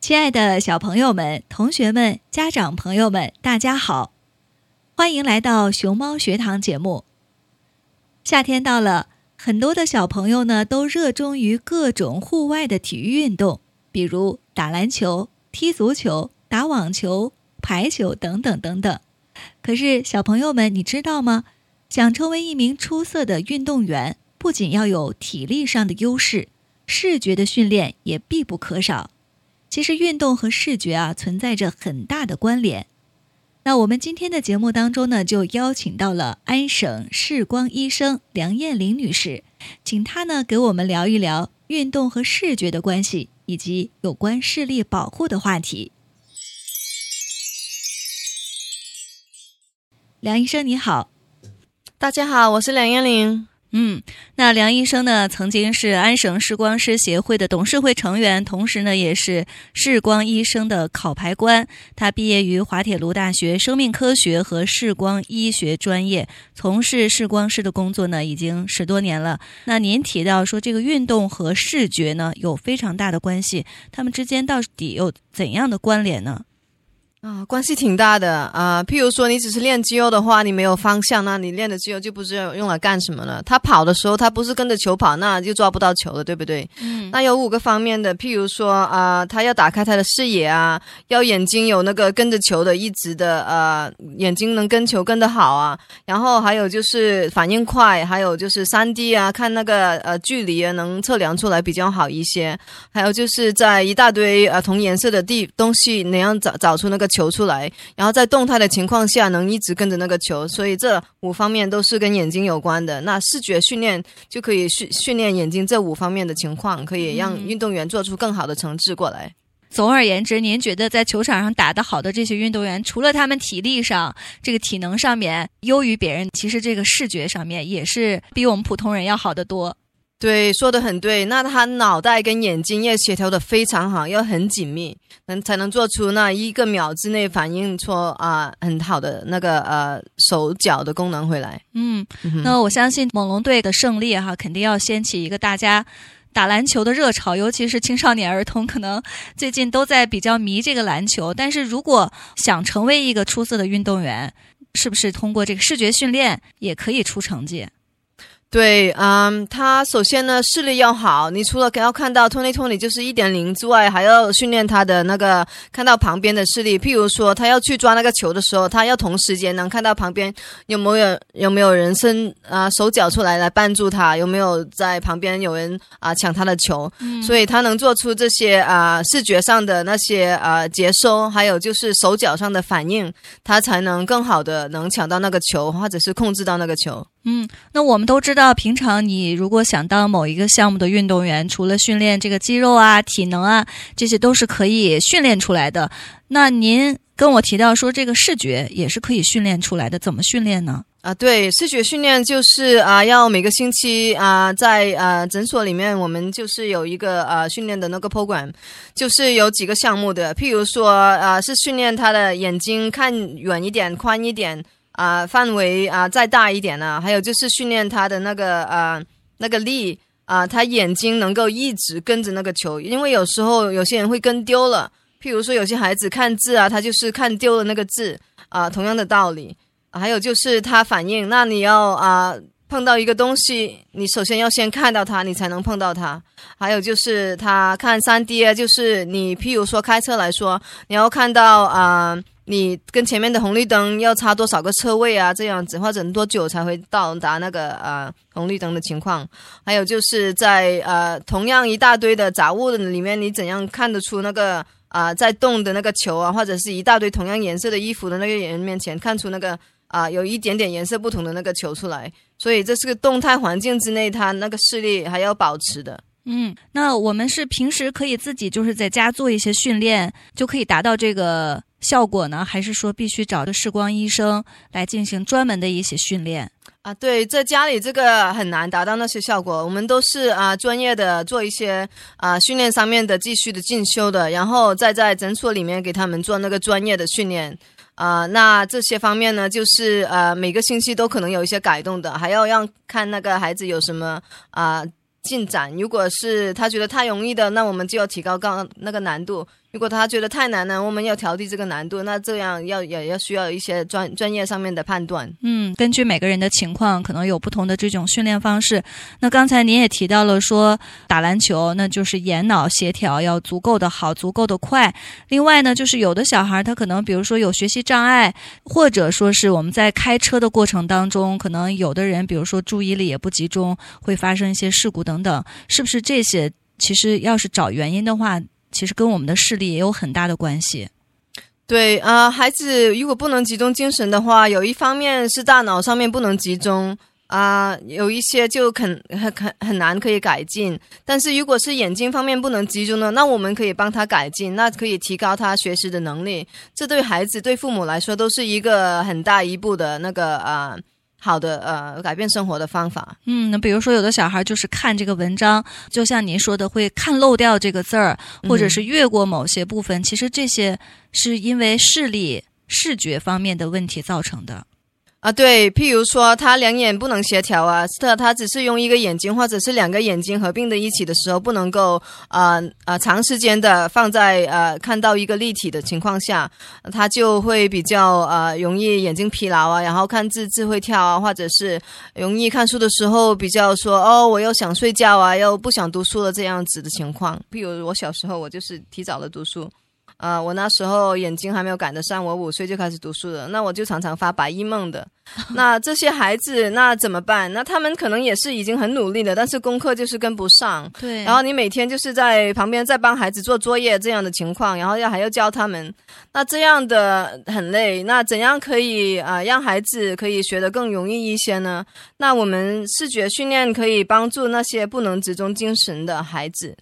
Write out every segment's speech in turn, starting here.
亲爱的小朋友们、同学们、家长朋友们，大家好，欢迎来到熊猫学堂节目。夏天到了，很多的小朋友呢都热衷于各种户外的体育运动，比如打篮球、踢足球、打网球、排球等等等等。可是，小朋友们，你知道吗？想成为一名出色的运动员，不仅要有体力上的优势，视觉的训练也必不可少。其实运动和视觉啊存在着很大的关联。那我们今天的节目当中呢，就邀请到了安省视光医生梁艳玲女士，请她呢给我们聊一聊运动和视觉的关系，以及有关视力保护的话题。梁医生你好，大家好，我是梁艳玲。嗯，那梁医生呢，曾经是安省视光师协会的董事会成员，同时呢，也是视光医生的考牌官。他毕业于滑铁卢大学生命科学和视光医学专业，从事视光师的工作呢，已经十多年了。那您提到说，这个运动和视觉呢，有非常大的关系，他们之间到底有怎样的关联呢？啊，关系挺大的啊。譬如说，你只是练肌肉的话，你没有方向，那你练的肌肉就不知道用来干什么了。他跑的时候，他不是跟着球跑，那就抓不到球了，对不对？嗯。那有五个方面的，譬如说啊，他要打开他的视野啊，要眼睛有那个跟着球的一直的呃，眼睛能跟球跟得好啊。然后还有就是反应快，还有就是三 D 啊，看那个呃距离啊，能测量出来比较好一些。还有就是在一大堆呃同颜色的地东西，你要找找出那个。球出来，然后在动态的情况下能一直跟着那个球，所以这五方面都是跟眼睛有关的。那视觉训练就可以训训练眼睛这五方面的情况，可以让运动员做出更好的成绩过来。总而言之，您觉得在球场上打得好的这些运动员，除了他们体力上这个体能上面优于别人，其实这个视觉上面也是比我们普通人要好得多。对，说的很对。那他脑袋跟眼睛要协调的非常好，要很紧密，能才能做出那一个秒之内反应出啊很好的那个呃手脚的功能回来。嗯，那我相信猛龙队的胜利哈，肯定要掀起一个大家打篮球的热潮，尤其是青少年儿童，可能最近都在比较迷这个篮球。但是如果想成为一个出色的运动员，是不是通过这个视觉训练也可以出成绩？对，嗯，他首先呢视力要好，你除了要看到 Tony Tony 就是一点零之外，还要训练他的那个看到旁边的视力。譬如说，他要去抓那个球的时候，他要同时间能看到旁边有没有有没有人伸啊手脚出来来绊住他，有没有在旁边有人啊抢他的球，所以他能做出这些啊视觉上的那些啊接收，还有就是手脚上的反应，他才能更好的能抢到那个球，或者是控制到那个球。嗯，那我们都知道，平常你如果想当某一个项目的运动员，除了训练这个肌肉啊、体能啊，这些都是可以训练出来的。那您跟我提到说，这个视觉也是可以训练出来的，怎么训练呢？啊，对，视觉训练就是啊，要每个星期啊，在呃诊所里面，我们就是有一个呃训练的那个 program，就是有几个项目的，譬如说啊，是训练他的眼睛看远一点、宽一点。啊，范围啊再大一点呢，还有就是训练他的那个呃那个力啊，他眼睛能够一直跟着那个球，因为有时候有些人会跟丢了，譬如说有些孩子看字啊，他就是看丢了那个字啊，同样的道理，还有就是他反应，那你要啊碰到一个东西，你首先要先看到它，你才能碰到它，还有就是他看三 D 啊，就是你譬如说开车来说，你要看到啊。你跟前面的红绿灯要差多少个车位啊？这样子或者多久才会到达那个呃红绿灯的情况？还有就是在呃同样一大堆的杂物的里面，你怎样看得出那个啊在动的那个球啊，或者是一大堆同样颜色的衣服的那个人面前看出那个啊有一点点颜色不同的那个球出来？所以这是个动态环境之内，它那个视力还要保持的。嗯，那我们是平时可以自己就是在家做一些训练，就可以达到这个。效果呢？还是说必须找个视光医生来进行专门的一些训练啊？对，在家里这个很难达到那些效果。我们都是啊专业的做一些啊训练上面的继续的进修的，然后再在诊所里面给他们做那个专业的训练啊。那这些方面呢，就是呃每个星期都可能有一些改动的，还要让看那个孩子有什么啊进展。如果是他觉得太容易的，那我们就要提高高那个难度。如果他觉得太难呢，我们要调低这个难度，那这样要也要需要一些专专业上面的判断。嗯，根据每个人的情况，可能有不同的这种训练方式。那刚才您也提到了说，打篮球那就是眼脑协调要足够的好，足够的快。另外呢，就是有的小孩他可能比如说有学习障碍，或者说是我们在开车的过程当中，可能有的人比如说注意力也不集中，会发生一些事故等等。是不是这些？其实要是找原因的话。其实跟我们的视力也有很大的关系。对啊，孩子如果不能集中精神的话，有一方面是大脑上面不能集中啊，有一些就很很很很难可以改进。但是如果是眼睛方面不能集中呢，那我们可以帮他改进，那可以提高他学习的能力。这对孩子对父母来说都是一个很大一步的那个啊。好的，呃，改变生活的方法。嗯，那比如说有的小孩就是看这个文章，就像您说的，会看漏掉这个字儿，或者是越过某些部分。其实这些是因为视力、视觉方面的问题造成的。啊，对，譬如说他两眼不能协调啊，他他只是用一个眼睛或者是两个眼睛合并在一起的时候，不能够啊啊长时间的放在呃看到一个立体的情况下，他就会比较呃容易眼睛疲劳啊，然后看字字会跳啊，或者是容易看书的时候比较说哦，我又想睡觉啊，又不想读书了这样子的情况。譬如我小时候，我就是提早的读书。啊，我那时候眼睛还没有赶得上，我五岁就开始读书了，那我就常常发白日梦的。那这些孩子那怎么办？那他们可能也是已经很努力了，但是功课就是跟不上。对。然后你每天就是在旁边在帮孩子做作业这样的情况，然后要还要教他们，那这样的很累。那怎样可以啊让孩子可以学得更容易一些呢？那我们视觉训练可以帮助那些不能集中精神的孩子。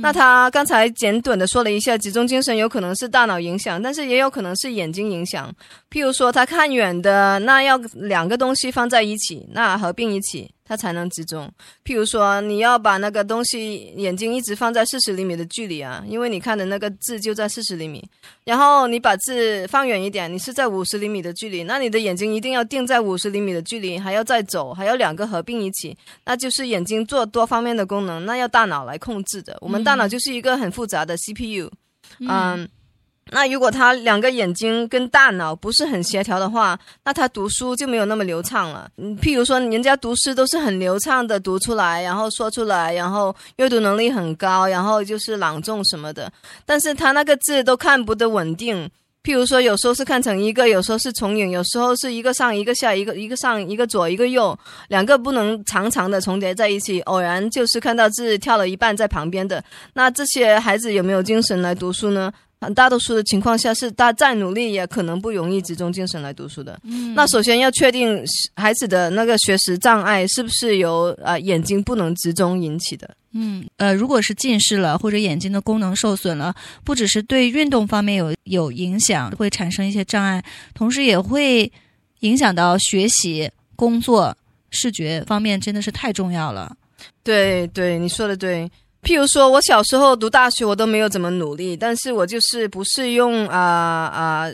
那他刚才简短的说了一下，集中精神有可能是大脑影响，但是也有可能是眼睛影响。譬如说他看远的，那要两个东西放在一起，那合并一起。它才能集中。譬如说，你要把那个东西眼睛一直放在四十厘米的距离啊，因为你看的那个字就在四十厘米。然后你把字放远一点，你是在五十厘米的距离，那你的眼睛一定要定在五十厘米的距离，还要再走，还要两个合并一起，那就是眼睛做多方面的功能，那要大脑来控制的。我们大脑就是一个很复杂的 CPU，嗯。那如果他两个眼睛跟大脑不是很协调的话，那他读书就没有那么流畅了。嗯，譬如说人家读诗都是很流畅的读出来，然后说出来，然后阅读能力很高，然后就是朗诵什么的，但是他那个字都看不得稳定。譬如说，有时候是看成一个，有时候是重影，有时候是一个上一个下，一个一个上一个左一个右，两个不能长长的重叠在一起。偶然就是看到字跳了一半在旁边的，那这些孩子有没有精神来读书呢？大多数的情况下是，他再努力也可能不容易集中精神来读书的。嗯，那首先要确定孩子的那个学识障碍是不是由呃眼睛不能集中引起的。嗯，呃，如果是近视了或者眼睛的功能受损了，不只是对运动方面有有影响，会产生一些障碍，同时也会影响到学习、工作、视觉方面，真的是太重要了。对对，你说的对。譬如说，我小时候读大学，我都没有怎么努力，但是我就是不是用啊啊。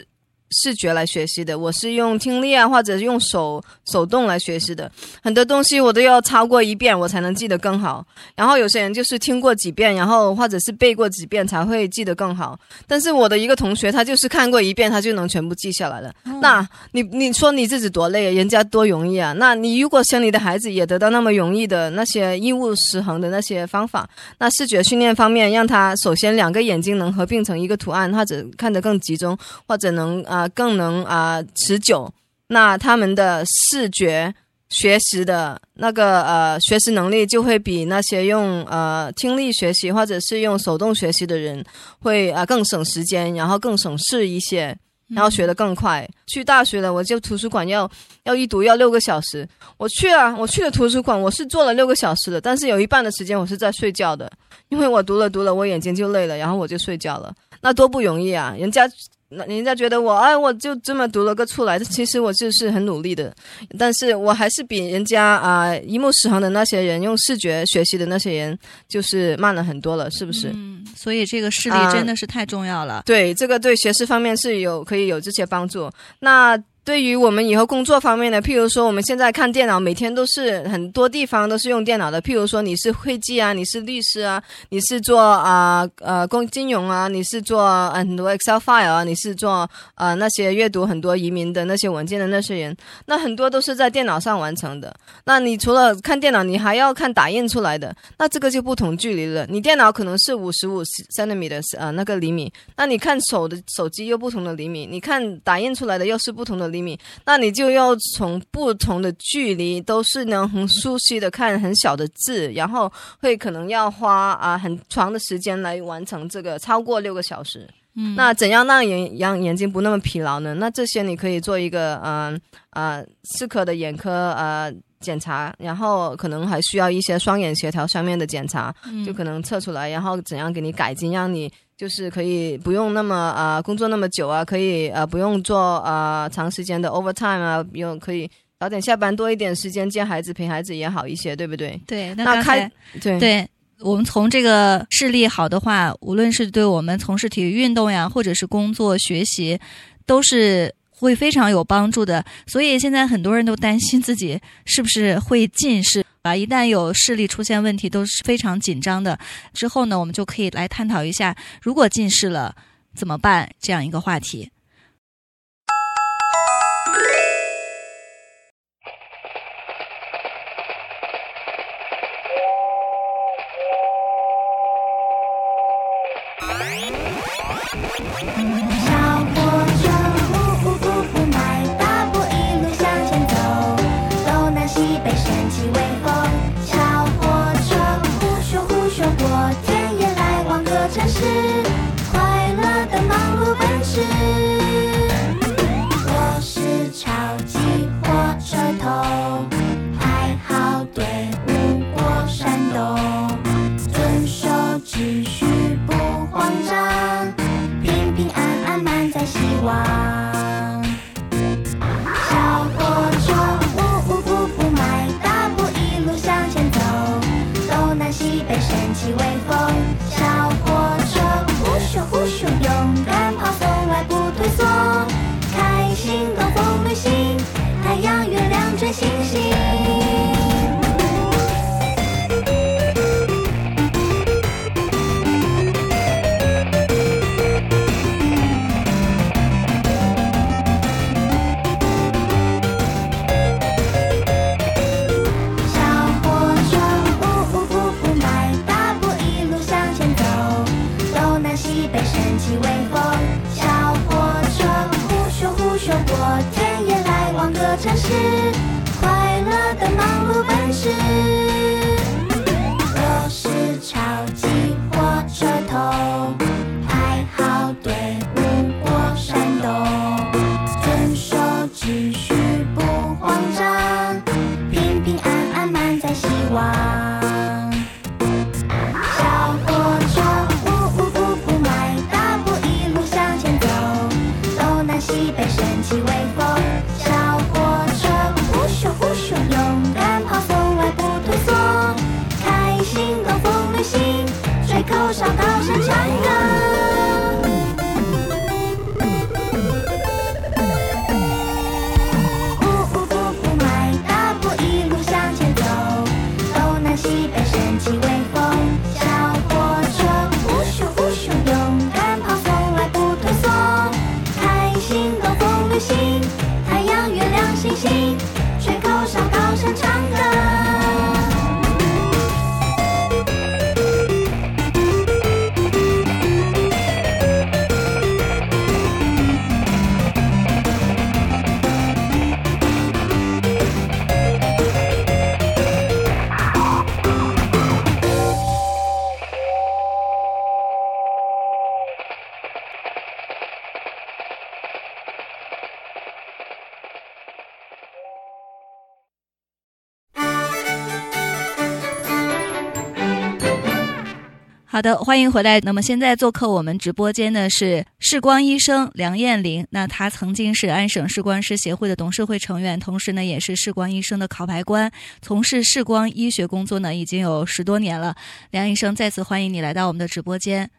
视觉来学习的，我是用听力啊，或者用手手动来学习的。很多东西我都要超过一遍，我才能记得更好。然后有些人就是听过几遍，然后或者是背过几遍才会记得更好。但是我的一个同学，他就是看过一遍，他就能全部记下来了。那你你说你自己多累啊？人家多容易啊？那你如果想你的孩子也得到那么容易的那些义务失衡的那些方法，那视觉训练方面，让他首先两个眼睛能合并成一个图案，或者看得更集中，或者能啊。啊，更能啊持久。那他们的视觉学习的那个呃学习能力，就会比那些用呃听力学习或者是用手动学习的人会啊更省时间，然后更省事一些，然后学得更快。去大学了，我就图书馆要要一读要六个小时。我去啊，我去了图书馆，我是坐了六个小时的，但是有一半的时间我是在睡觉的，因为我读了读了，我眼睛就累了，然后我就睡觉了。那多不容易啊，人家。那人家觉得我哎，我就这么读了个出来，其实我就是很努力的，但是我还是比人家啊一目十行的那些人用视觉学习的那些人就是慢了很多了，是不是？嗯，所以这个视力真的是太重要了。对，这个对学识方面是有可以有这些帮助。那。对于我们以后工作方面的，譬如说我们现在看电脑，每天都是很多地方都是用电脑的。譬如说你是会计啊，你是律师啊，你是做啊呃公金融啊，你是做很多 Excel file 啊，你是做呃那些阅读很多移民的那些文件的那些人，那很多都是在电脑上完成的。那你除了看电脑，你还要看打印出来的，那这个就不同距离了。你电脑可能是五十五 cm 的呃那个厘米，那你看手的手机又不同的厘米，你看打印出来的又是不同的厘。米，那你就要从不同的距离，都是能很熟悉的看很小的字，然后会可能要花啊很长的时间来完成这个，超过六个小时。嗯，那怎样让眼让眼睛不那么疲劳呢？那这些你可以做一个嗯呃视科的眼科呃检查，然后可能还需要一些双眼协调上面的检查，就可能测出来，然后怎样给你改进，让你。就是可以不用那么啊工作那么久啊，可以呃不用做啊长时间的 overtime 啊，用可以早点下班多一点时间接孩子陪孩子也好一些，对不对？对，那开对对，我们从这个视力好的话，无论是对我们从事体育运动呀，或者是工作学习，都是。会非常有帮助的，所以现在很多人都担心自己是不是会近视啊！一旦有视力出现问题，都是非常紧张的。之后呢，我们就可以来探讨一下，如果近视了怎么办这样一个话题。一杯神奇微风。好的，欢迎回来。那么现在做客我们直播间的是视光医生梁艳玲。那她曾经是安省视光师协会的董事会成员，同时呢也是视光医生的考牌官，从事视光医学工作呢已经有十多年了。梁医生，再次欢迎你来到我们的直播间。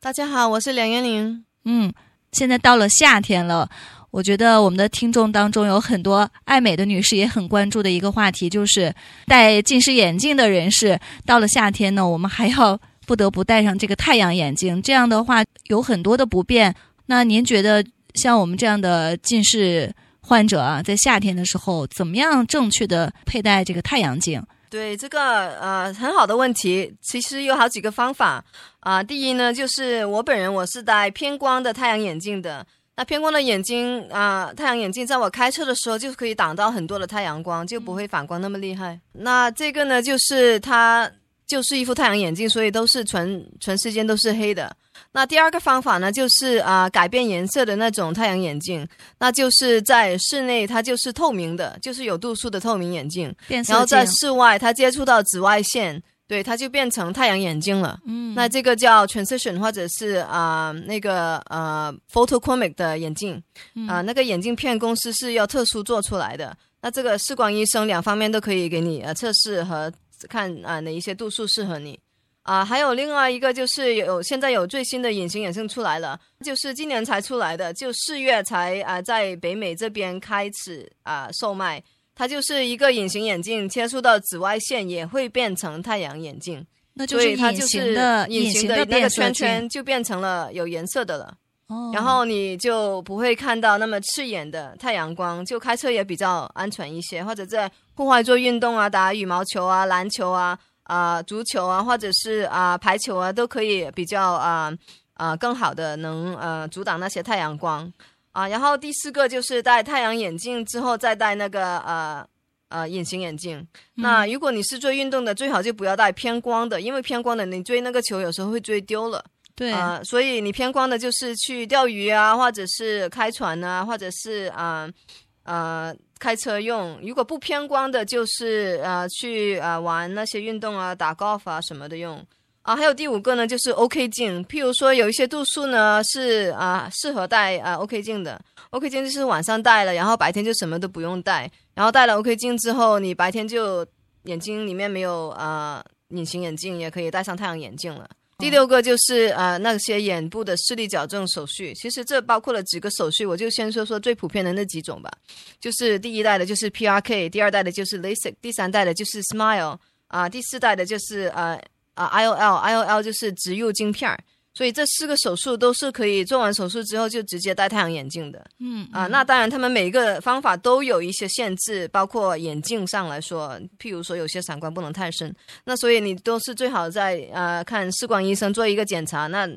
大家好，我是梁艳玲。嗯，现在到了夏天了。我觉得我们的听众当中有很多爱美的女士也很关注的一个话题，就是戴近视眼镜的人士，到了夏天呢，我们还要不得不戴上这个太阳眼镜。这样的话有很多的不便。那您觉得像我们这样的近视患者啊，在夏天的时候，怎么样正确的佩戴这个太阳镜？对这个呃很好的问题，其实有好几个方法啊、第一呢，就是我本人我是戴偏光的太阳眼镜的。那偏光的眼睛啊、太阳眼镜在我开车的时候就可以挡到很多的太阳光，就不会反光那么厉害。那这个呢，就是它就是一副太阳眼镜，所以都是全全世界都是黑的。那第二个方法呢，就是啊、改变颜色的那种太阳眼镜，那就是在室内它就是透明的，就是有度数的透明眼镜。然后在室外，它接触到紫外线，对，它就变成太阳眼镜了。嗯，那这个叫 transition，或者是啊、那个呃 photochromic 的眼镜嗯啊、那个眼镜片公司是要特殊做出来的。那这个视光医生两方面都可以给你呃测试和看啊、哪一些度数适合你。啊，还有另外一个就是有现在有最新的隐形眼镜出来了，就是今年才出来的，就四月才啊、在北美这边开始啊、售卖。它就是一个隐形眼镜，接触到紫外线也会变成太阳眼镜，那就是所以它隐形就是的隐形的那个圈圈。就变成了有颜色的了。哦然后你就不会看到那么刺眼的太阳光，就开车也比较安全一些，或者在户外做运动啊，打羽毛球啊、篮球啊、啊、足球啊，或者是啊、排球啊，都可以比较啊啊、更好的能呃阻挡那些太阳光啊。然后第四个就是戴太阳眼镜之后再戴那个呃。呃，隐形眼镜。那如果你是做运动的，最好就不要戴偏光的，因为偏光的你追那个球有时候会追丢了。对，啊、所以你偏光的就是去钓鱼啊，或者是开船啊，或者是啊呃开车用。如果不偏光的，就是呃去呃玩那些运动啊，打 golf 啊什么的用。啊，还有第五个呢，就是 OK 镜。譬如说有一些度数呢是啊、适合戴啊、OK 镜的。OK 镜就是晚上戴了，然后白天就什么都不用戴。然后戴了 OK 镜之后，你白天就眼睛里面没有啊、隐形眼镜，也可以戴上太阳眼镜了。第六个就是呃那些眼部的视力矫正手续，其实这包括了几个手续，我就先说说最普遍的那几种吧。就是第一代的就是 PRK，第二代的就是 LASIK，第三代的就是 Smile 啊、第四代的就是呃啊 IOL，IOL 就是植入镜片儿。所以这四个手术都是可以做完手术之后就直接戴太阳眼镜的。嗯啊、那当然，他们每一个方法都有一些限制，包括眼镜上来说，譬如说有些散光不能太深，那所以你都是最好在呃看视光医生做一个检查，那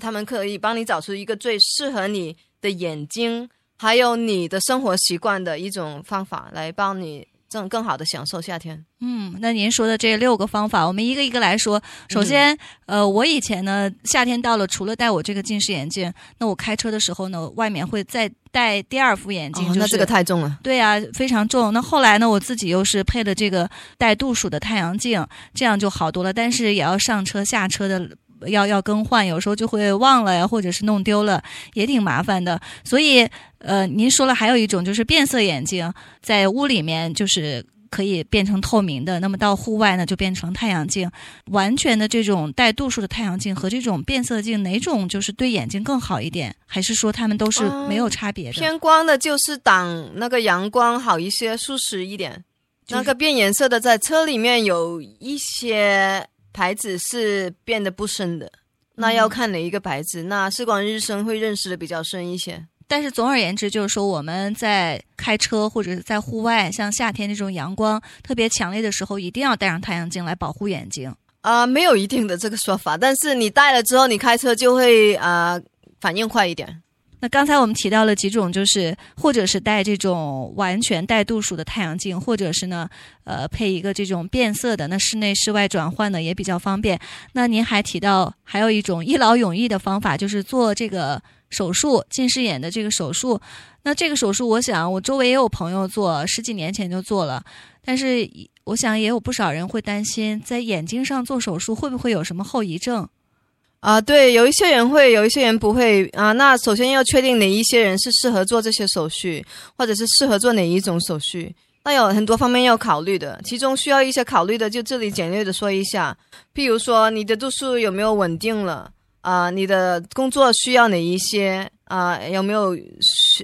他们可以帮你找出一个最适合你的眼睛，还有你的生活习惯的一种方法，来帮你更更好的享受夏天。嗯，那您说的这六个方法，我们一个一个来说。首先，嗯、呃，我以前呢，夏天到了，除了戴我这个近视眼镜，那我开车的时候呢，外面会再戴第二副眼镜。哦，那这个太重了。对呀、啊，非常重。那后来呢，我自己又是配了这个带度数的太阳镜，这样就好多了。但是也要上车下车的。要要更换，有时候就会忘了呀，或者是弄丢了，也挺麻烦的。所以，呃，您说了还有一种就是变色眼镜，在屋里面就是可以变成透明的，那么到户外呢就变成太阳镜。完全的这种带度数的太阳镜和这种变色镜，哪种就是对眼睛更好一点？还是说它们都是没有差别的？嗯、偏光的就是挡那个阳光好一些，舒适一点。那个变颜色的，在车里面有一些。牌子是变得不深的，那要看哪一个牌子。嗯、那视光医生会认识的比较深一些。但是总而言之，就是说我们在开车或者是在户外，像夏天这种阳光特别强烈的时候，一定要戴上太阳镜来保护眼睛。啊、呃，没有一定的这个说法，但是你戴了之后，你开车就会啊、呃、反应快一点。那刚才我们提到了几种，就是或者是戴这种完全带度数的太阳镜，或者是呢，呃，配一个这种变色的，那室内室外转换呢也比较方便。那您还提到还有一种一劳永逸的方法，就是做这个手术近视眼的这个手术。那这个手术，我想我周围也有朋友做，十几年前就做了，但是我想也有不少人会担心，在眼睛上做手术会不会有什么后遗症？啊、对，有一些人会，有一些人不会啊、那首先要确定哪一些人是适合做这些手续，或者是适合做哪一种手续。那有很多方面要考虑的，其中需要一些考虑的，就这里简略的说一下。譬如说，你的度数有没有稳定了啊、你的工作需要哪一些啊、有没有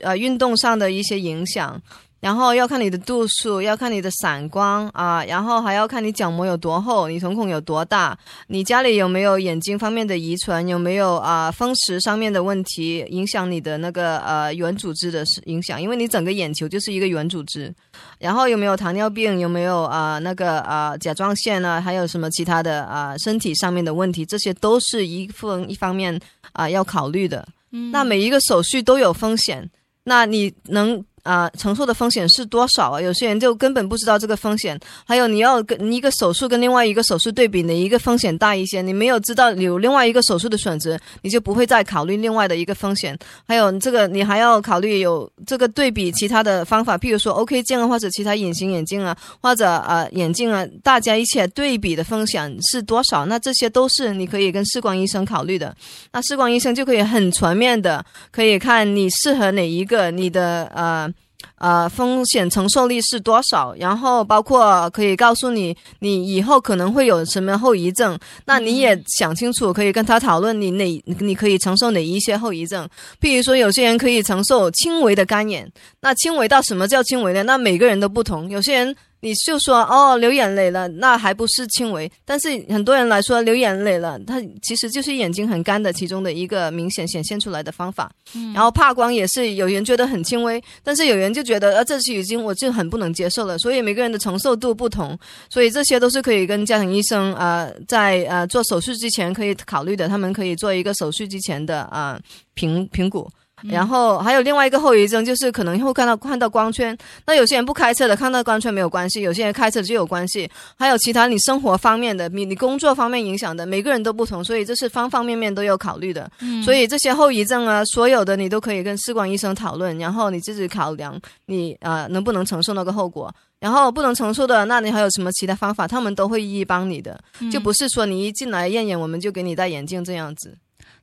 呃运动上的一些影响？然后要看你的度数，要看你的散光啊，然后还要看你角膜有多厚，你瞳孔有多大，你家里有没有眼睛方面的遗传，有没有啊风湿上面的问题影响你的那个呃圆组织的影响，因为你整个眼球就是一个圆组织。然后有没有糖尿病，有没有啊那个啊甲状腺啊，还有什么其他的啊身体上面的问题，这些都是一份一方面啊要考虑的。嗯，那每一个手续都有风险，那你能。啊、承受的风险是多少啊？有些人就根本不知道这个风险。还有，你要跟一个手术跟另外一个手术对比，哪一个风险大一些？你没有知道有另外一个手术的选择，你就不会再考虑另外的一个风险。还有这个，你还要考虑有这个对比其他的方法，譬如说 OK 镜啊，或者其他隐形眼镜啊，或者呃眼镜啊，大家一起对比的风险是多少？那这些都是你可以跟视光医生考虑的。那视光医生就可以很全面的可以看你适合哪一个，你的呃。呃，风险承受力是多少？然后包括可以告诉你，你以后可能会有什么后遗症，那你也想清楚，可以跟他讨论你哪你可以承受哪一些后遗症。比如说，有些人可以承受轻微的干眼，那轻微到什么叫轻微呢？那每个人都不同，有些人。你就说哦，流眼泪了，那还不是轻微。但是很多人来说流眼泪了，它其实就是眼睛很干的其中的一个明显显现出来的方法。嗯、然后怕光也是有人觉得很轻微，但是有人就觉得呃这是已经我就很不能接受了。所以每个人的承受度不同，所以这些都是可以跟家庭医生呃在呃做手术之前可以考虑的。他们可以做一个手术之前的啊、呃、评评估。然后还有另外一个后遗症，就是可能会看到看到光圈。那有些人不开车的看到光圈没有关系，有些人开车就有关系。还有其他你生活方面的，你你工作方面影响的，每个人都不同，所以这是方方面面都有考虑的。嗯、所以这些后遗症啊，所有的你都可以跟视光医生讨论，然后你自己考量你啊、呃、能不能承受那个后果。然后不能承受的，那你还有什么其他方法？他们都会一一帮你的，嗯、就不是说你一进来验眼我们就给你戴眼镜这样子。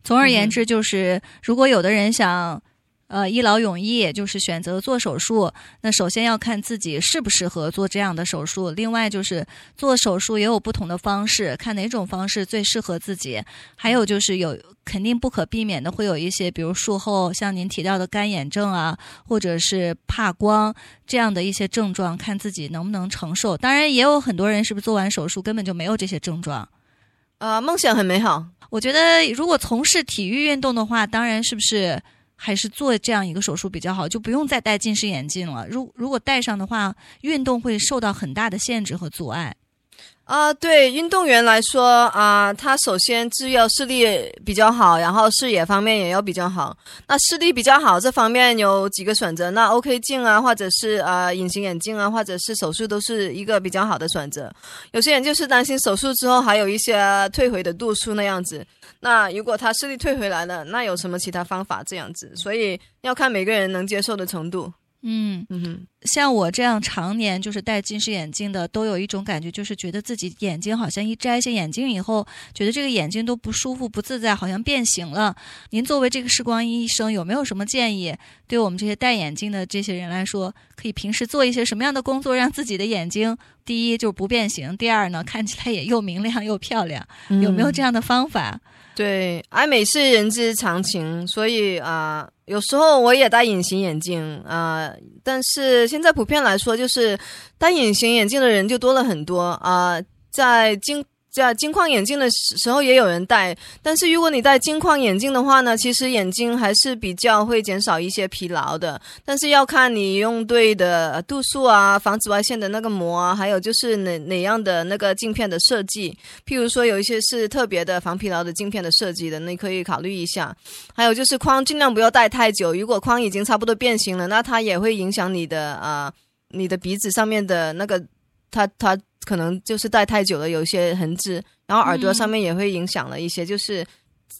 总而言之，就是、嗯、如果有的人想。呃，一劳永逸就是选择做手术。那首先要看自己适不适合做这样的手术，另外就是做手术也有不同的方式，看哪种方式最适合自己。还有就是有肯定不可避免的会有一些，比如术后像您提到的干眼症啊，或者是怕光这样的一些症状，看自己能不能承受。当然，也有很多人是不是做完手术根本就没有这些症状。呃，梦想很美好。我觉得如果从事体育运动的话，当然是不是？还是做这样一个手术比较好，就不用再戴近视眼镜了。如如果戴上的话，运动会受到很大的限制和阻碍。啊，对运动员来说啊，他首先是要视力比较好，然后视野方面也要比较好。那视力比较好这方面有几个选择，那 OK 镜啊，或者是啊隐形眼镜啊，或者是手术都是一个比较好的选择。有些人就是担心手术之后还有一些退回的度数那样子。那如果他视力退回来了，那有什么其他方法这样子？所以要看每个人能接受的程度。嗯嗯，像我这样常年就是戴近视眼镜的，都有一种感觉，就是觉得自己眼睛好像一摘下眼镜以后，觉得这个眼睛都不舒服、不自在，好像变形了。您作为这个视光医生，有没有什么建议，对我们这些戴眼镜的这些人来说，可以平时做一些什么样的工作，让自己的眼睛第一就是不变形，第二呢看起来也又明亮又漂亮？有没有这样的方法？对，爱美是人之常情，所以啊，有时候我也戴隐形眼镜啊，但是现在普遍来说，就是戴隐形眼镜的人就多了很多啊，在经。在金框眼镜的时候也有人戴，但是如果你戴金框眼镜的话呢，其实眼睛还是比较会减少一些疲劳的。但是要看你用对的度数啊，防紫外线的那个膜啊，还有就是哪哪样的那个镜片的设计。譬如说有一些是特别的防疲劳的镜片的设计的，你可以考虑一下。还有就是框尽量不要戴太久，如果框已经差不多变形了，那它也会影响你的啊，你的鼻子上面的那个，它它。可能就是戴太久了，有一些痕迹，然后耳朵上面也会影响了一些，就是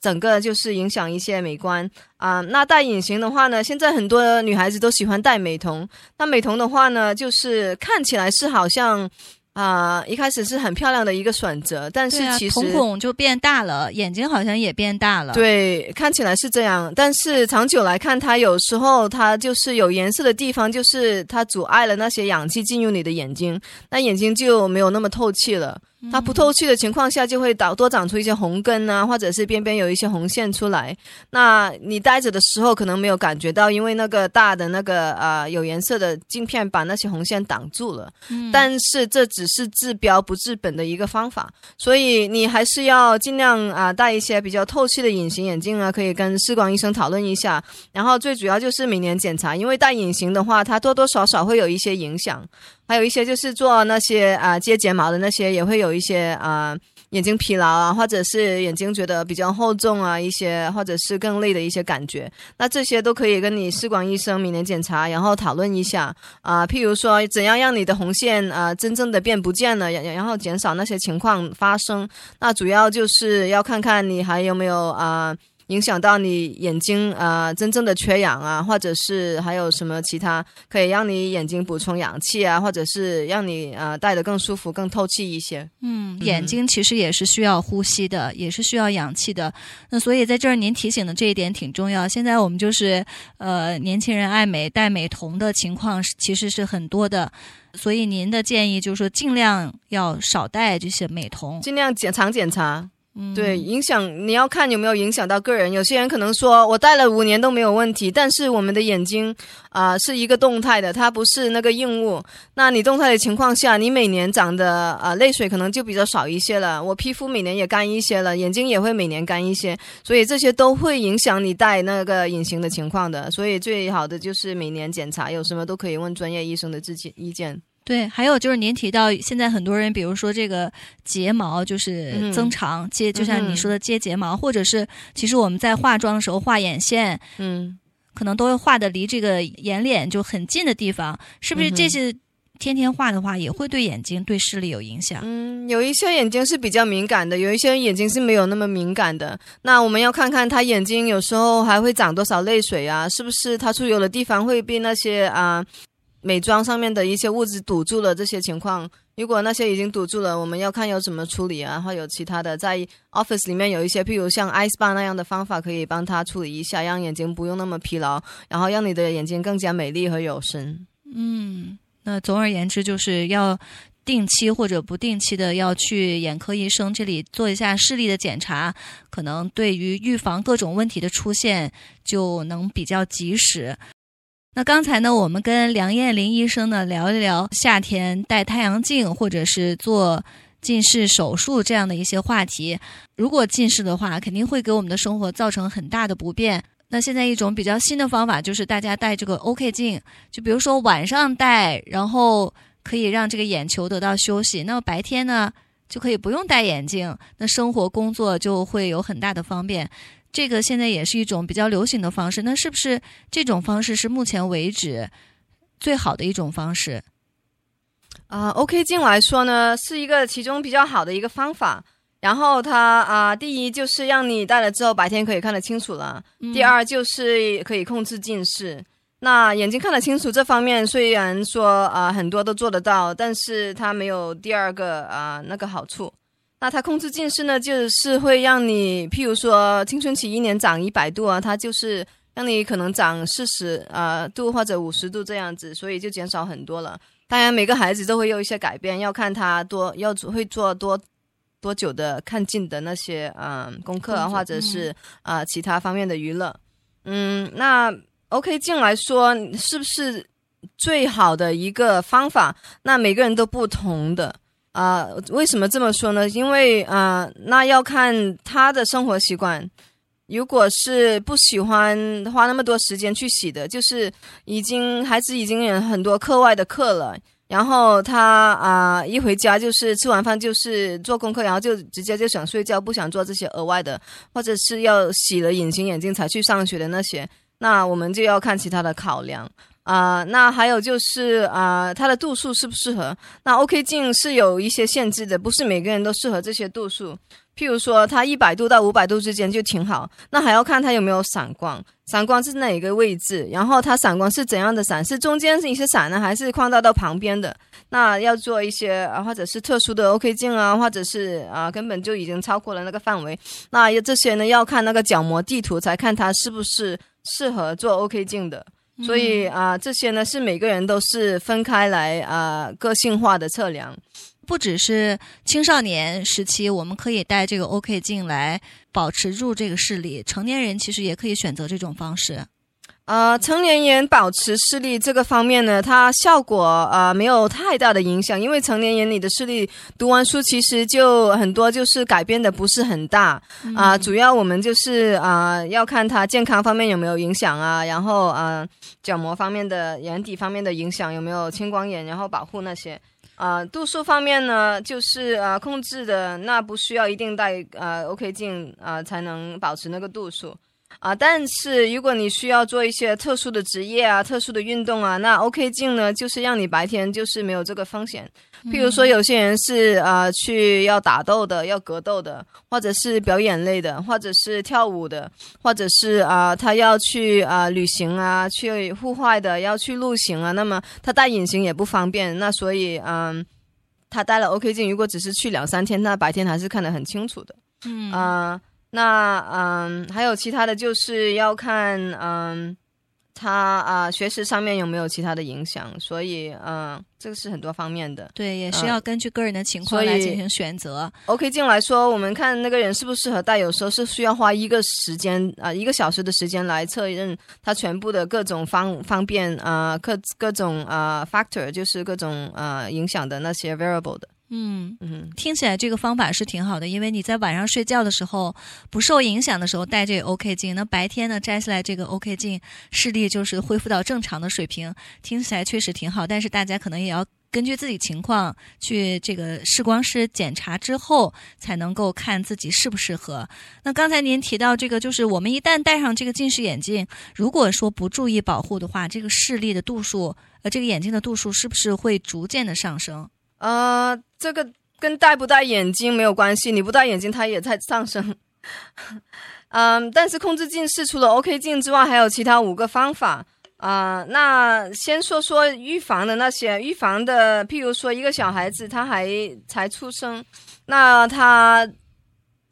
整个就是影响一些美观啊。那戴隐形的话呢，现在很多女孩子都喜欢戴美瞳，那美瞳的话呢，就是看起来是好像。啊，一开始是很漂亮的一个选择，但是其实瞳孔就变大了，眼睛好像也变大了。对，看起来是这样，但是长久来看，它有时候它就是有颜色的地方，就是它阻碍了那些氧气进入你的眼睛，那眼睛就没有那么透气了。它不透气的情况下，就会导多长出一些红根啊，或者是边边有一些红线出来。那你戴着的时候可能没有感觉到，因为那个大的那个呃有颜色的镜片把那些红线挡住了。嗯，但是这只是治标不治本的一个方法，所以你还是要尽量啊戴一些比较透气的隐形眼镜啊，可以跟视光医生讨论一下。然后最主要就是每年检查，因为戴隐形的话，它多多少少会有一些影响。还有一些就是做那些啊接睫毛的那些，也会有有一些啊眼睛疲劳啊，或者是眼睛觉得比较厚重啊一些，或者是更累的一些感觉。那这些都可以跟你视光医生明年检查，然后讨论一下啊。譬如说，怎样让你的红线啊真正的变不见了，然然后减少那些情况发生。那主要就是要看看你还有没有啊。影响到你眼睛啊，真正的缺氧啊，或者是还有什么其他可以让你眼睛补充氧气啊，或者是让你啊戴的更舒服、更透气一些。嗯，眼睛其实也是需要呼吸的，也是需要氧气的。那所以在这儿您提醒的这一点挺重要。现在我们就是呃，年轻人爱美戴美瞳的情况其实是很多的，所以您的建议就是说尽量要少戴这些美瞳，尽量检查检查。对，影响你要看有没有影响到个人。有些人可能说我戴了五年都没有问题，但是我们的眼睛啊是一个动态的，它不是那个硬物。那你动态的情况下，你每年长的啊泪水可能就比较少一些了。我皮肤每年也干一些了，眼睛也会每年干一些，所以这些都会影响你戴那个隐形的情况的。所以最好的就是每年检查，有什么都可以问专业医生的自己意见。对，还有就是您提到现在很多人，比如说这个睫毛就是增长，接就像你说的接睫毛，或者是其实我们在化妆的时候画眼线，嗯，可能都会画的离这个眼脸就很近的地方，是不是这些天天画的话也会对眼睛对视力有影响？嗯，有一些眼睛是比较敏感的，有一些眼睛是没有那么敏感的。那我们要看看他眼睛有时候还会长多少泪水啊，是不是他出油的地方会被那些啊。美妆上面的一些物质堵住了，这些情况，如果那些已经堵住了，我们要看要怎么处理啊，或有其他的，在 office 里面有一些，譬如像 ice bar 那样的方法，可以帮他处理一下，让眼睛不用那么疲劳，然后让你的眼睛更加美丽和有神。嗯，那总而言之，就是要定期或者不定期的要去眼科医生这里做一下视力的检查，可能对于预防各种问题的出现就能比较及时。那刚才呢，我们跟梁艳玲医生呢聊一聊夏天戴太阳镜或者是做近视手术这样的一些话题。如果近视的话，肯定会给我们的生活造成很大的不便。那现在一种比较新的方法就是大家戴这个 OK 镜，就比如说晚上戴，然后可以让这个眼球得到休息。那么白天呢？就可以不用戴眼镜，那生活工作就会有很大的方便。这个现在也是一种比较流行的方式，那是不是这种方式是目前为止最好的一种方式？啊，OK 镜来说呢，是一个其中比较好的一个方法。然后它啊，第一就是让你戴了之后白天可以看得清楚了；第二就是可以控制近视。那眼睛看得清楚这方面，虽然说啊很多都做得到，但是它没有第二个啊那个好处。那它控制近视呢，就是会让你，譬如说青春期一年长一百度啊，它就是让你可能长四十啊度或者五十度这样子，所以就减少很多了。当然每个孩子都会有一些改变，要看他多要会做多多久的看近的那些嗯功课啊，或者是啊其他方面的娱乐。嗯，那 OK 镜来说是不是最好的一个方法？那每个人都不同的。啊，为什么这么说呢？因为啊，那要看他的生活习惯。如果是不喜欢花那么多时间去洗的，就是已经孩子已经有很多课外的课了，然后他啊一回家就是吃完饭就是做功课，然后就直接就想睡觉，不想做这些额外的，或者是要洗了隐形眼镜才去上学的那些，那我们就要看其他的考量。啊，那还有就是啊，它的度数适不适合？那 OK 镜是有一些限制的，不是每个人都适合这些度数。譬如说，它一百度到五百度之间就挺好。那还要看它有没有散光，散光是哪个位置？然后它散光是怎样的散？是中间是一些散呢，还是扩大到旁边的？那要做一些啊，或者是特殊的 OK 镜啊，或者是啊，根本就已经超过了那个范围。那这些呢，要看那个角膜地图才看它是不是适合做 OK 镜的。所以啊，这些呢是每个人都是分开来啊，个性化的测量，不只是青少年时期，我们可以戴这个 OK 镜来保持住这个视力，成年人其实也可以选择这种方式。呃，成年人保持视力这个方面呢，它效果呃没有太大的影响，因为成年人你的视力读完书其实就很多就是改变的不是很大啊，主要我们就是啊要看它健康方面有没有影响啊，然后啊角膜方面的眼底方面的影响有没有青光眼，然后保护那些啊度数方面呢，就是啊控制的那不需要一定戴呃 OK 镜啊才能保持那个度数。啊，但是如果你需要做一些特殊的职业啊、特殊的运动啊，那 OK 镜呢，就是让你白天就是没有这个风险。譬如说，有些人是啊去要打斗的、要格斗的，或者是表演类的，或者是跳舞的，或者是啊他要去啊旅行啊、去户外的、要去露营啊，那么他戴隐形也不方便。那所以嗯，他戴了 OK 镜，如果只是去两三天，那白天还是看得很清楚的。嗯啊。那嗯，还有其他的就是要看嗯，他啊学识上面有没有其他的影响，所以嗯，这个是很多方面的。对，也是要根据个人的情况来进行选择。OK 进来说，我们看那个人适不适合带，有时候是需要花一个时间啊，一个小时的时间来测认他全部的各种方方便啊，各各种啊 factor，就是各种啊影响的那些 variable 的。嗯嗯，听起来这个方法是挺好的，因为你在晚上睡觉的时候不受影响的时候戴这个 OK 镜，那白天呢摘下来这个 OK 镜，视力就是恢复到正常的水平，听起来确实挺好。但是大家可能也要根据自己情况去这个视光师检查之后，才能够看自己适不适合。那刚才您提到这个，就是我们一旦戴上这个近视眼镜，如果说不注意保护的话，这个视力的度数，呃，这个眼镜的度数是不是会逐渐的上升？呃，这个跟戴不戴眼镜没有关系，你不戴眼镜它也在上升。嗯，但是控制近视除了 OK 镜之外，还有其他五个方法啊。那先说说预防的那些，预防的，譬如说一个小孩子他还才出生，那他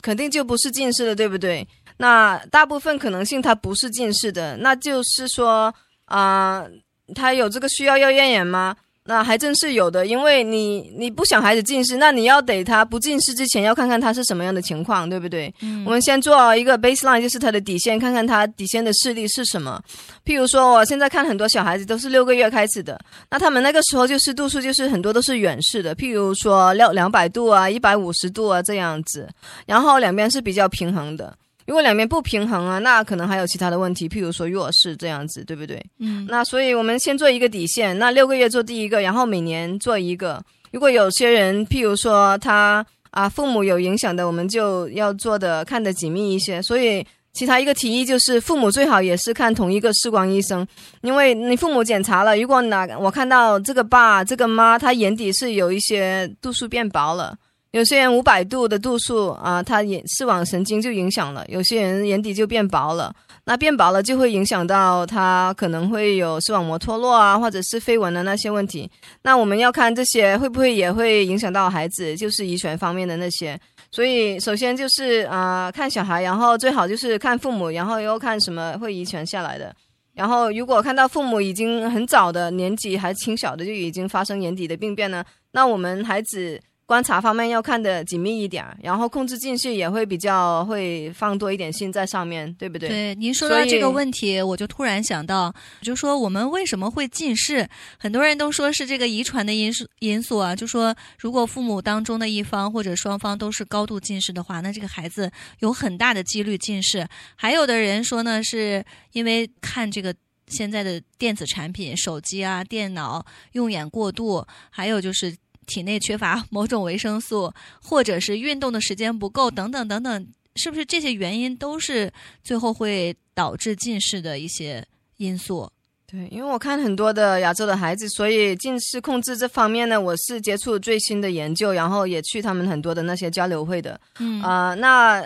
肯定就不是近视的，对不对？那大部分可能性他不是近视的，那就是说啊，他有这个需要要验眼吗？那还真是有的，因为你你不想孩子近视，那你要得他不近视之前，要看看他是什么样的情况，对不对？嗯，我们先做一个 baseline，就是他的底线，看看他底线的视力是什么。譬如说，我现在看很多小孩子都是六个月开始的，那他们那个时候就是度数就是很多都是远视的，譬如说两两百度啊，一百五十度啊这样子，然后两边是比较平衡的。如果两边不平衡啊，那可能还有其他的问题，譬如说弱势这样子，对不对？嗯，那所以我们先做一个底线，那六个月做第一个，然后每年做一个。如果有些人，譬如说他啊，父母有影响的，我们就要做的看得紧密一些。所以，其他一个提议就是，父母最好也是看同一个视光医生，因为你父母检查了，如果哪我看到这个爸、这个妈，他眼底是有一些度数变薄了。有些人五百度的度数啊，他眼视网神经就影响了；有些人眼底就变薄了，那变薄了就会影响到他可能会有视网膜脱落啊，或者是飞蚊的那些问题。那我们要看这些会不会也会影响到孩子，就是遗传方面的那些。所以首先就是啊，看小孩，然后最好就是看父母，然后又看什么会遗传下来的。然后如果看到父母已经很早的年纪还轻小的就已经发生眼底的病变呢，那我们孩子。观察方面要看的紧密一点，然后控制近视也会比较会放多一点心在上面，对不对？对，您说到这个问题，我就突然想到，就说我们为什么会近视？很多人都说是这个遗传的因素因素啊，就说如果父母当中的一方或者双方都是高度近视的话，那这个孩子有很大的几率近视。还有的人说呢，是因为看这个现在的电子产品、手机啊、电脑用眼过度，还有就是。体内缺乏某种维生素，或者是运动的时间不够，等等等等，是不是这些原因都是最后会导致近视的一些因素？对，因为我看很多的亚洲的孩子，所以近视控制这方面呢，我是接触最新的研究，然后也去他们很多的那些交流会的。嗯啊，那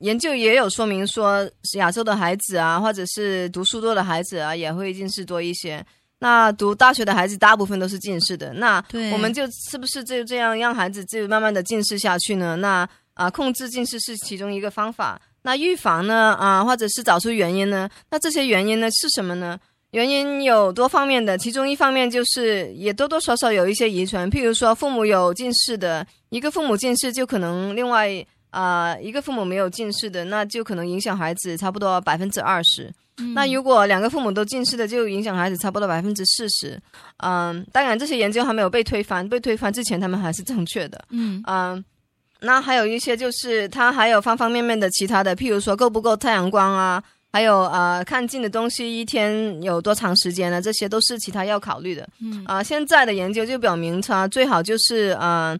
研究也有说明说，亚洲的孩子啊，或者是读书多的孩子啊，也会近视多一些。那读大学的孩子大部分都是近视的，那我们就是不是就这样让孩子就慢慢的近视下去呢？那啊，控制近视是其中一个方法。那预防呢？啊，或者是找出原因呢？那这些原因呢是什么呢？原因有多方面的，其中一方面就是也多多少少有一些遗传，譬如说父母有近视的，一个父母近视就可能另外啊一个父母没有近视的，那就可能影响孩子差不多百分之二十。那如果两个父母都近视的，就影响孩子差不多百分之四十。嗯，当然这些研究还没有被推翻，被推翻之前他们还是正确的。嗯嗯，那还有一些就是它还有方方面面的其他的，譬如说够不够太阳光啊，还有呃看近的东西一天有多长时间呢？这些都是其他要考虑的。嗯啊，现在的研究就表明，它最好就是呃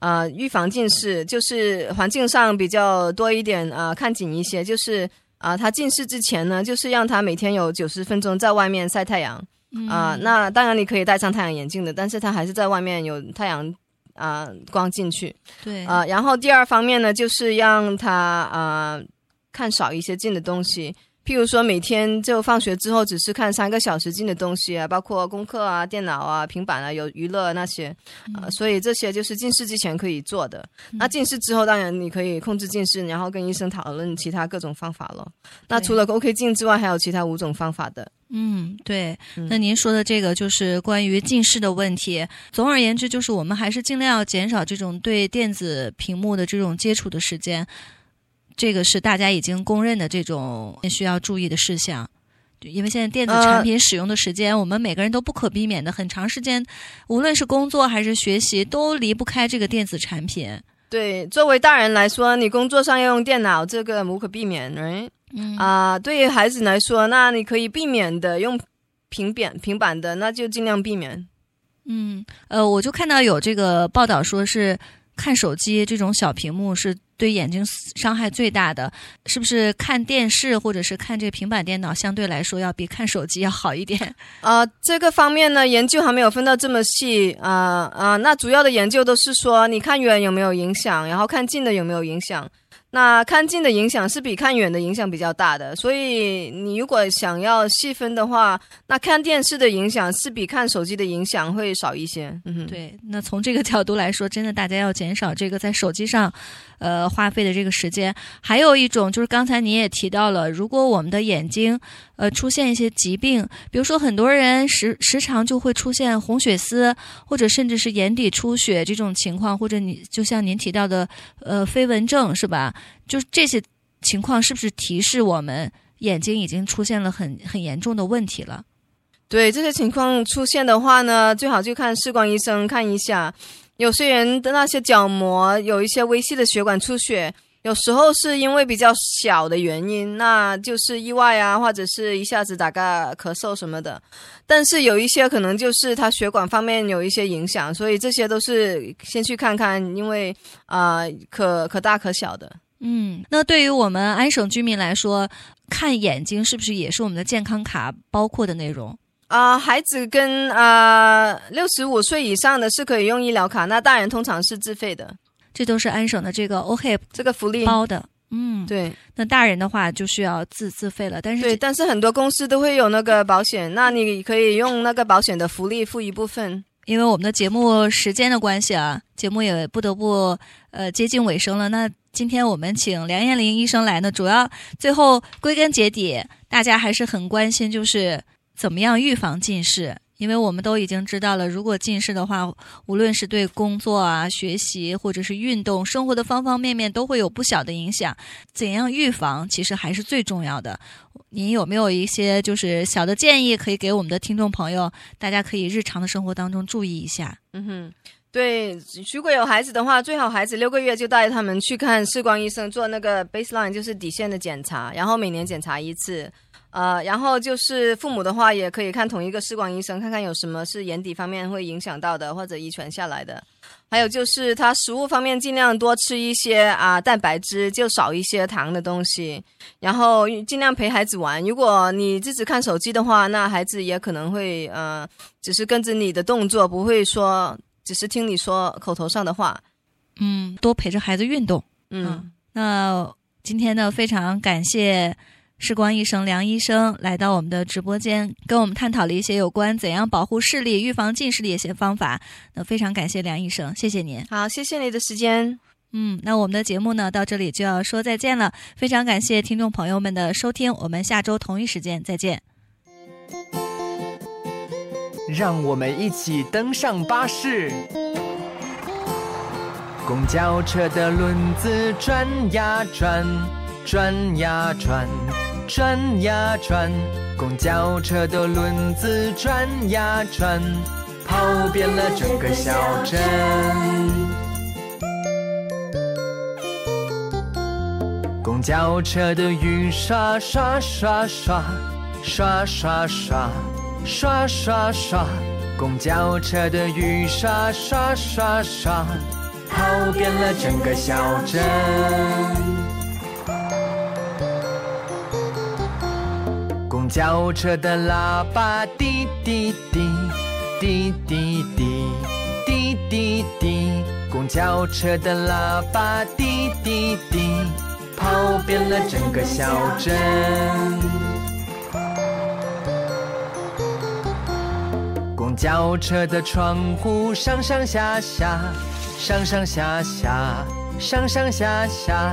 呃预防近视，就是环境上比较多一点呃看紧一些，就是。啊，他近视之前呢，就是让他每天有九十分钟在外面晒太阳。啊，那当然你可以戴上太阳眼镜的，但是他还是在外面有太阳啊光进去。对。啊，然后第二方面呢，就是让他啊看少一些近的东西。譬如说，每天就放学之后只是看三个小时进的东西啊，包括功课啊、电脑啊、平板啊，有娱乐那些啊，所以这些就是近视之前可以做的。那近视之后，当然你可以控制近视，然后跟医生讨论其他各种方法了。那除了 OK 镜之外，还有其他五种方法的。嗯，对。那您说的这个就是关于近视的问题。总而言之，就是我们还是尽量要减少这种对电子屏幕的这种接触的时间。这个是大家已经公认的这种需要注意的事项，因为现在电子产品使用的时间，我们每个人都不可避免的很长时间，无论是工作还是学习，都离不开这个电子产品。对，作为大人来说，你工作上要用电脑，这个无可避免。嗯啊，对于孩子来说，那你可以避免的用平板平板的，那就尽量避免。嗯，呃，我就看到有这个报道说是看手机这种小屏幕是。对眼睛伤害最大的，是不是看电视或者是看这个平板电脑，相对来说要比看手机要好一点？呃，这个方面呢，研究还没有分到这么细啊啊。那主要的研究都是说，你看远有没有影响，然后看近的有没有影响。那看近的影响是比看远的影响比较大的，所以你如果想要细分的话，那看电视的影响是比看手机的影响会少一些。嗯，对。那从这个角度来说，真的大家要减少这个在手机上，呃，花费的这个时间。还有一种就是刚才你也提到了，如果我们的眼睛。呃，出现一些疾病，比如说很多人时时常就会出现红血丝，或者甚至是眼底出血这种情况，或者你就像您提到的，呃，飞蚊症是吧？就是这些情况是不是提示我们眼睛已经出现了很很严重的问题了？对这些情况出现的话呢，最好就看视光医生看一下。有些人的那些角膜有一些微细的血管出血。有时候是因为比较小的原因，那就是意外啊，或者是一下子打个咳嗽什么的。但是有一些可能就是他血管方面有一些影响，所以这些都是先去看看，因为啊，可可大可小的。嗯，那对于我们安省居民来说，看眼睛是不是也是我们的健康卡包括的内容？啊，孩子跟啊六十五岁以上的是可以用医疗卡，那大人通常是自费的。这都是安省的这个 OHIP 这个福利包的，嗯，对。那大人的话就需要自自费了，但是对，但是很多公司都会有那个保险，那你可以用那个保险的福利付一部分。因为我们的节目时间的关系啊，节目也不得不呃接近尾声了。那今天我们请梁艳玲医生来呢，主要最后归根结底，大家还是很关心，就是怎么样预防近视。因为我们都已经知道了，如果近视的话，无论是对工作啊、学习，或者是运动、生活的方方面面，都会有不小的影响。怎样预防，其实还是最重要的。您有没有一些就是小的建议，可以给我们的听众朋友？大家可以日常的生活当中注意一下。嗯哼，对，如果有孩子的话，最好孩子六个月就带他们去看视光医生，做那个 baseline，就是底线的检查，然后每年检查一次。呃，然后就是父母的话，也可以看同一个视光医生，看看有什么是眼底方面会影响到的，或者遗传下来的。还有就是他食物方面，尽量多吃一些啊蛋白质，就少一些糖的东西。然后尽量陪孩子玩。如果你自己看手机的话，那孩子也可能会呃，只是跟着你的动作，不会说只是听你说口头上的话。嗯，多陪着孩子运动。嗯，那今天呢，非常感谢。视光医生梁医生来到我们的直播间，跟我们探讨了一些有关怎样保护视力、预防近视的一些方法。那非常感谢梁医生，谢谢您。好，谢谢你的时间。嗯，那我们的节目呢，到这里就要说再见了。非常感谢听众朋友们的收听，我们下周同一时间再见。让我们一起登上巴士，公交车的轮子转呀转，转呀转。转呀转，公交车的轮子转呀转，跑遍了整个小镇。公交车的雨刷刷刷刷，刷刷刷，刷刷刷刷。公交车的雨刷刷刷刷，跑遍了整个小镇。公交车的喇叭滴滴滴，滴滴滴，滴滴滴。公交车的喇叭滴滴滴，跑遍了整个小镇。公交车的窗户上上下下，上上下下，上上下下。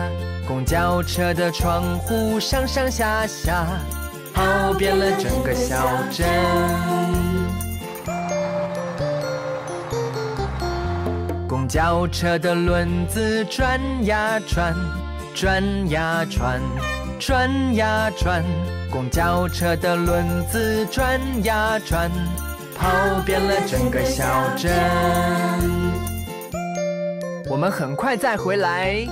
公交车的窗户上上下下。跑遍了整个小镇，公交车的轮子转呀转，转呀转，转呀转，公交车的轮子转呀转，跑遍了整个小镇。我们很快再回来。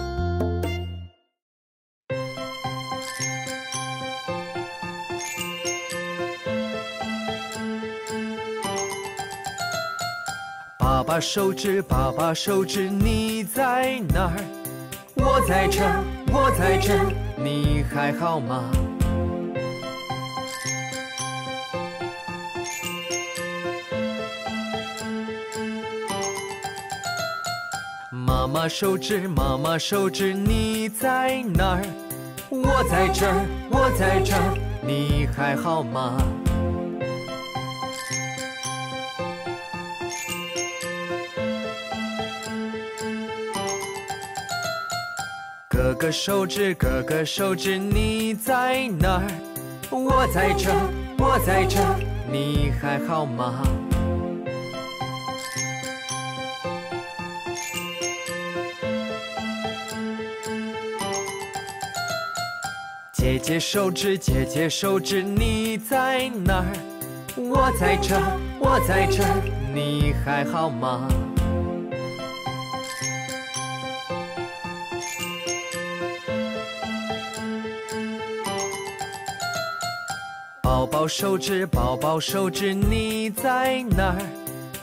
爸爸手指，爸爸手指，你在哪儿？我在这，我在这，你还好吗？妈妈手指，妈妈手指，你在哪儿？我在这儿，我在这儿，你还好吗？哥哥手指，哥哥手指，你在哪儿？我在这，我在这，你还好吗？姐姐手指姐姐手指你在哪儿？我在这我在这你还好吗？宝宝手指宝宝手指你在哪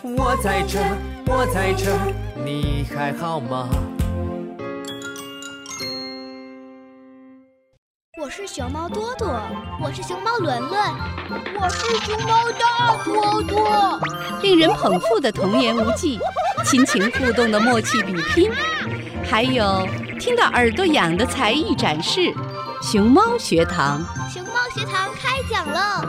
我在这我在这你还好吗？是熊猫多多，我是熊猫伦伦，我是熊猫大多多。令人捧腹的童言无忌，亲情互动的默契比拼，还有听到耳朵痒的才艺展示，熊猫学堂。熊猫学堂开讲喽！